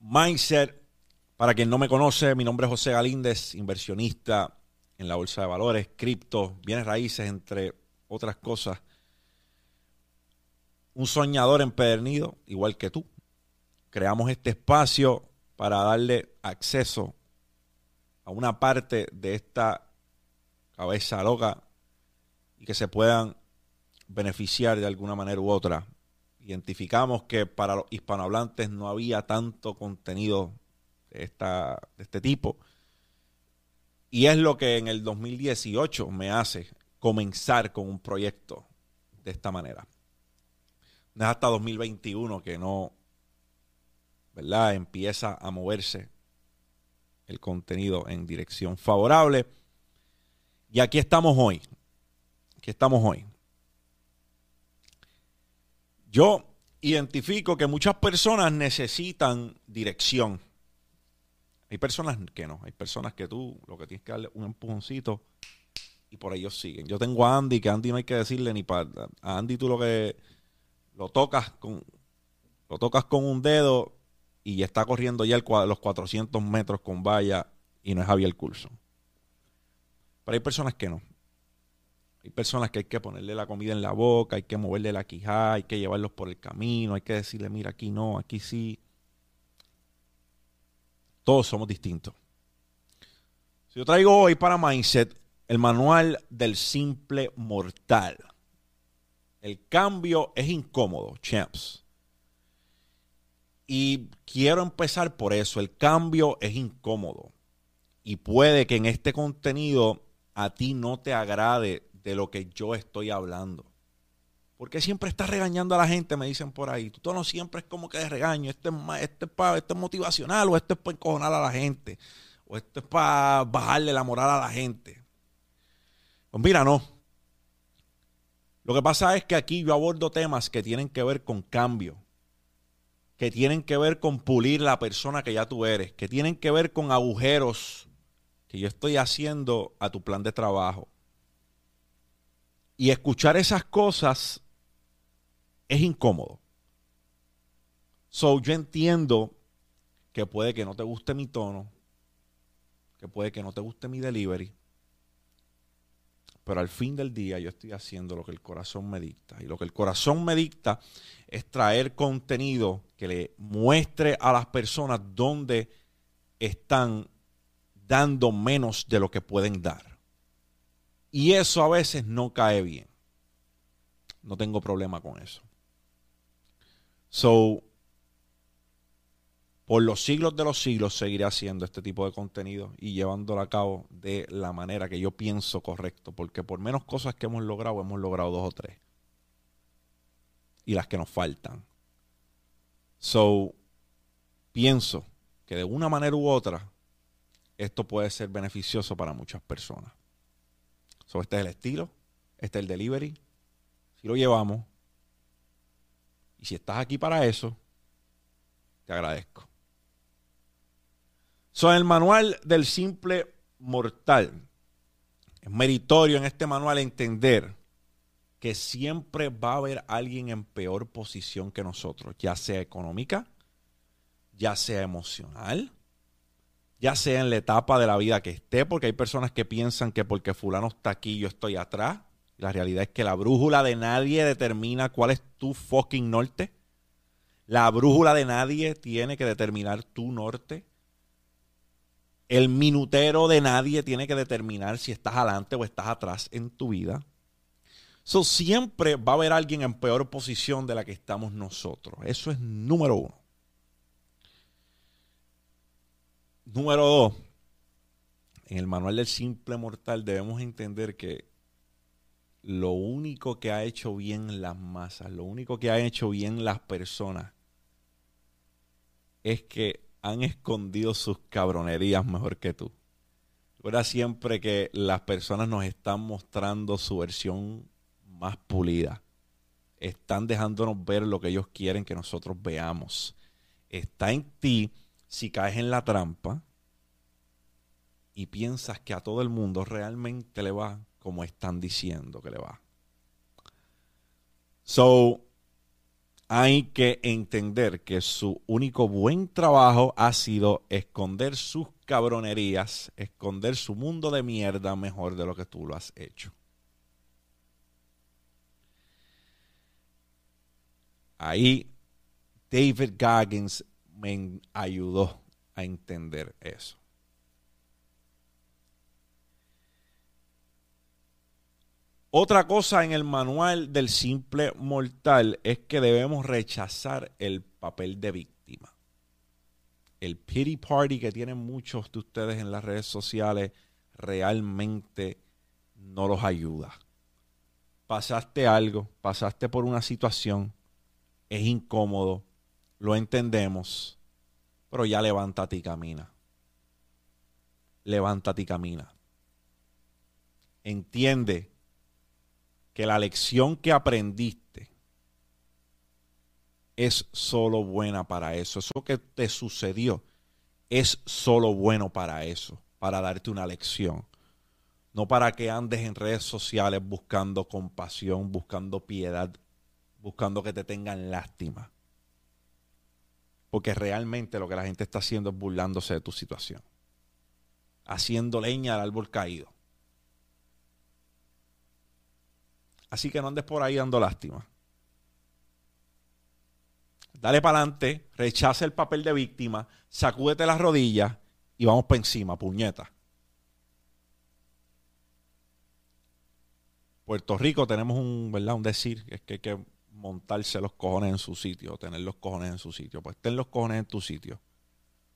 Mindset, para quien no me conoce, mi nombre es José Galíndez, inversionista en la bolsa de valores, cripto, bienes raíces, entre otras cosas. Un soñador empedernido, igual que tú. Creamos este espacio para darle acceso a una parte de esta cabeza loca y que se puedan beneficiar de alguna manera u otra identificamos que para los hispanohablantes no había tanto contenido de, esta, de este tipo. Y es lo que en el 2018 me hace comenzar con un proyecto de esta manera. No es hasta 2021 que no, ¿verdad? Empieza a moverse el contenido en dirección favorable. Y aquí estamos hoy. Aquí estamos hoy. Yo identifico que muchas personas necesitan dirección. Hay personas que no, hay personas que tú lo que tienes que darle un empujoncito y por ellos siguen. Yo tengo a Andy, que Andy no hay que decirle ni para... A Andy tú lo que lo tocas con, lo tocas con un dedo y está corriendo ya los 400 metros con valla y no es Javier Coulson. Pero hay personas que no. Hay personas que hay que ponerle la comida en la boca, hay que moverle la quijada, hay que llevarlos por el camino, hay que decirle, mira, aquí no, aquí sí. Todos somos distintos. Si yo traigo hoy para Mindset el manual del simple mortal. El cambio es incómodo, champs. Y quiero empezar por eso. El cambio es incómodo. Y puede que en este contenido a ti no te agrade de lo que yo estoy hablando. Porque siempre estás regañando a la gente, me dicen por ahí. Tu tono siempre es como que de regaño. Este es, este este es motivacional o este es para encojonar a la gente. O este es para bajarle la moral a la gente. Pues mira, no. Lo que pasa es que aquí yo abordo temas que tienen que ver con cambio. Que tienen que ver con pulir la persona que ya tú eres. Que tienen que ver con agujeros que yo estoy haciendo a tu plan de trabajo y escuchar esas cosas es incómodo. So, yo entiendo que puede que no te guste mi tono, que puede que no te guste mi delivery, pero al fin del día yo estoy haciendo lo que el corazón me dicta. Y lo que el corazón me dicta es traer contenido que le muestre a las personas dónde están dando menos de lo que pueden dar. Y eso a veces no cae bien. No tengo problema con eso. So, por los siglos de los siglos seguiré haciendo este tipo de contenido y llevándolo a cabo de la manera que yo pienso correcto, porque por menos cosas que hemos logrado, hemos logrado dos o tres. Y las que nos faltan. So, pienso que de una manera u otra, esto puede ser beneficioso para muchas personas. So, este es el estilo, este es el delivery. Si lo llevamos. Y si estás aquí para eso, te agradezco. So, el manual del simple mortal. Es meritorio en este manual entender que siempre va a haber alguien en peor posición que nosotros, ya sea económica, ya sea emocional, ya sea en la etapa de la vida que esté, porque hay personas que piensan que porque fulano está aquí yo estoy atrás. La realidad es que la brújula de nadie determina cuál es tu fucking norte. La brújula de nadie tiene que determinar tu norte. El minutero de nadie tiene que determinar si estás adelante o estás atrás en tu vida. So, siempre va a haber alguien en peor posición de la que estamos nosotros. Eso es número uno. Número dos, en el manual del simple mortal debemos entender que lo único que ha hecho bien las masas, lo único que ha hecho bien las personas, es que han escondido sus cabronerías mejor que tú. Recuerda siempre que las personas nos están mostrando su versión más pulida. Están dejándonos ver lo que ellos quieren que nosotros veamos. Está en ti si caes en la trampa y piensas que a todo el mundo realmente le va como están diciendo que le va. So, hay que entender que su único buen trabajo ha sido esconder sus cabronerías, esconder su mundo de mierda mejor de lo que tú lo has hecho. Ahí David Goggins me ayudó a entender eso. Otra cosa en el manual del simple mortal es que debemos rechazar el papel de víctima. El pity party que tienen muchos de ustedes en las redes sociales realmente no los ayuda. Pasaste algo, pasaste por una situación, es incómodo, lo entendemos, pero ya levántate y camina. Levántate y camina. Entiende que la lección que aprendiste es solo buena para eso. Eso que te sucedió es solo bueno para eso, para darte una lección. No para que andes en redes sociales buscando compasión, buscando piedad, buscando que te tengan lástima. Porque realmente lo que la gente está haciendo es burlándose de tu situación. Haciendo leña al árbol caído. Así que no andes por ahí dando lástima. Dale para adelante, rechaza el papel de víctima, sacúdete las rodillas y vamos para encima, puñeta. Puerto Rico tenemos un, ¿verdad? un decir, que hay que montarse los cojones en su sitio, tener los cojones en su sitio. Pues ten los cojones en tu sitio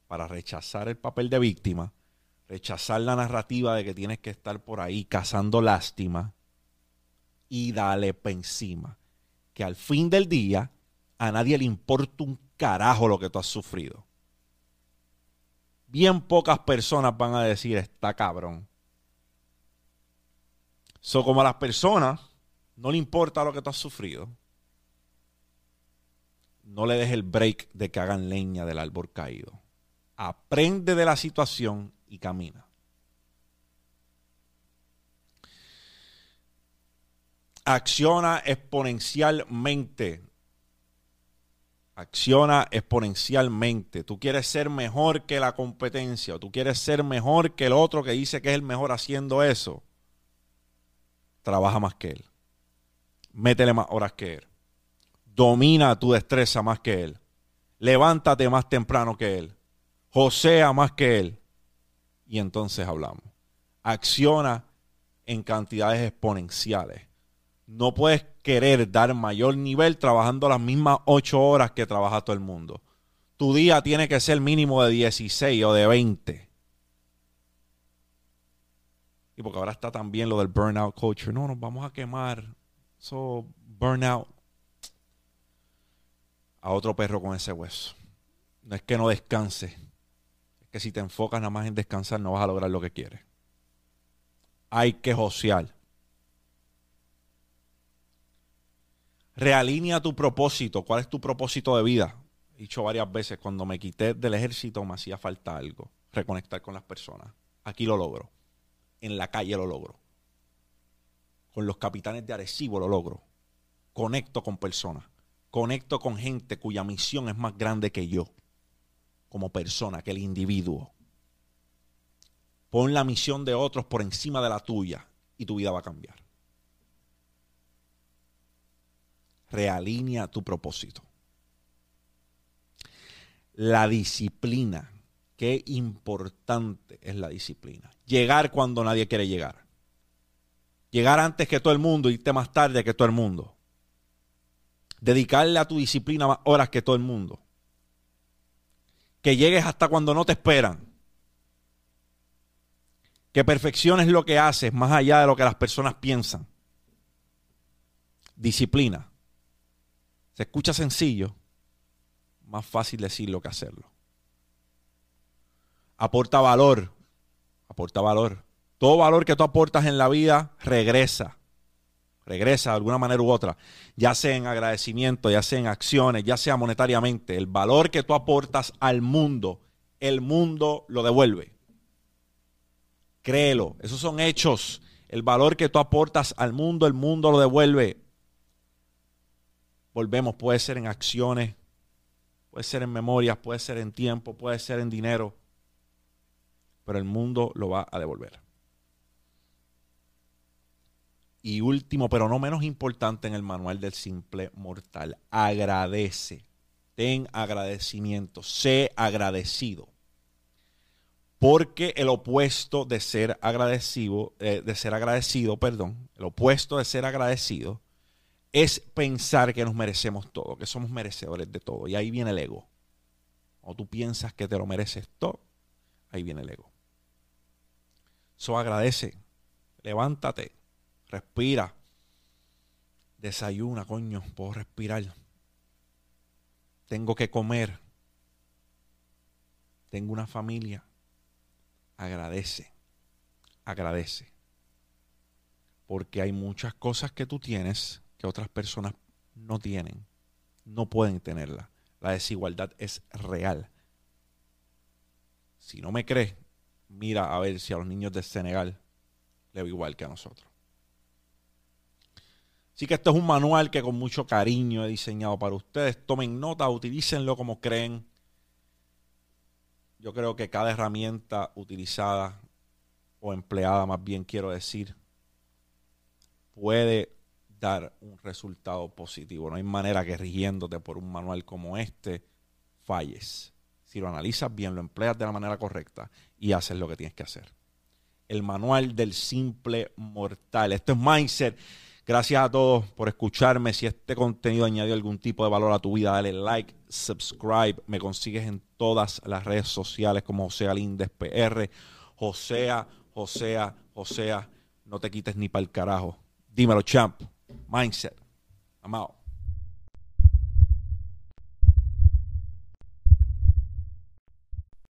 para rechazar el papel de víctima, rechazar la narrativa de que tienes que estar por ahí cazando lástima y dale para encima. Que al fin del día a nadie le importa un carajo lo que tú has sufrido. Bien pocas personas van a decir, está cabrón. So, como a las personas no le importa lo que tú has sufrido, no le des el break de que hagan leña del árbol caído. Aprende de la situación y camina. acciona exponencialmente. Acciona exponencialmente. Tú quieres ser mejor que la competencia, o tú quieres ser mejor que el otro que dice que es el mejor haciendo eso. Trabaja más que él. Métele más horas que él. Domina tu destreza más que él. Levántate más temprano que él. Josea más que él. Y entonces hablamos. Acciona en cantidades exponenciales no puedes querer dar mayor nivel trabajando las mismas ocho horas que trabaja todo el mundo. Tu día tiene que ser mínimo de 16 o de 20. Y porque ahora está también lo del burnout culture. No, nos vamos a quemar. So, burnout. A otro perro con ese hueso. No es que no descanse. Es que si te enfocas nada más en descansar, no vas a lograr lo que quieres. Hay que josear. Realinea tu propósito. ¿Cuál es tu propósito de vida? He dicho varias veces, cuando me quité del ejército me hacía falta algo. Reconectar con las personas. Aquí lo logro. En la calle lo logro. Con los capitanes de Arecibo lo logro. Conecto con personas. Conecto con gente cuya misión es más grande que yo. Como persona, que el individuo. Pon la misión de otros por encima de la tuya y tu vida va a cambiar. realinea tu propósito. La disciplina. Qué importante es la disciplina. Llegar cuando nadie quiere llegar. Llegar antes que todo el mundo, irte más tarde que todo el mundo. Dedicarle a tu disciplina más horas que todo el mundo. Que llegues hasta cuando no te esperan. Que perfecciones lo que haces más allá de lo que las personas piensan. Disciplina. Se escucha sencillo, más fácil decirlo que hacerlo. Aporta valor, aporta valor. Todo valor que tú aportas en la vida regresa, regresa de alguna manera u otra, ya sea en agradecimiento, ya sea en acciones, ya sea monetariamente. El valor que tú aportas al mundo, el mundo lo devuelve. Créelo, esos son hechos. El valor que tú aportas al mundo, el mundo lo devuelve. volvemos, puede ser en acciones, puede ser en memorias, puede ser en tiempo, puede ser en dinero, pero el mundo lo va a devolver. Y último, pero no menos importante en el manual del simple mortal, agradece. Ten agradecimiento, sé agradecido. Porque el opuesto de ser agradecido, eh, de ser agradecido, perdón, el opuesto de ser agradecido es pensar que nos merecemos todo, que somos merecedores de todo. Y ahí viene el ego. O tú piensas que te lo mereces todo, ahí viene el ego. Eso agradece, levántate, respira, desayuna, coño, puedo respirar. Tengo que comer. Tengo una familia agradece, agradece. Porque hay muchas cosas que tú tienes que otras personas no tienen, no pueden tenerla. La desigualdad es real. Si no me crees, mira a ver si a los niños de Senegal le va igual que a nosotros. Así que esto es un manual que con mucho cariño he diseñado para ustedes. Tomen nota, utilícenlo como creen yo creo que cada herramienta utilizada o empleada, más bien quiero decir, puede dar un resultado positivo. No hay manera que rigiéndote por un manual como este falles. Si lo analizas bien, lo empleas de la manera correcta y haces lo que tienes que hacer. El manual del simple mortal. Esto es Mindset. Gracias a todos por escucharme. Si este contenido añadió algún tipo de valor a tu vida, dale like, subscribe. Me consigues en todas las redes sociales como Josea Lindes PR. Josea, Josea, Josea. No te quites ni para el carajo. Dímelo, champ. Mindset. Out.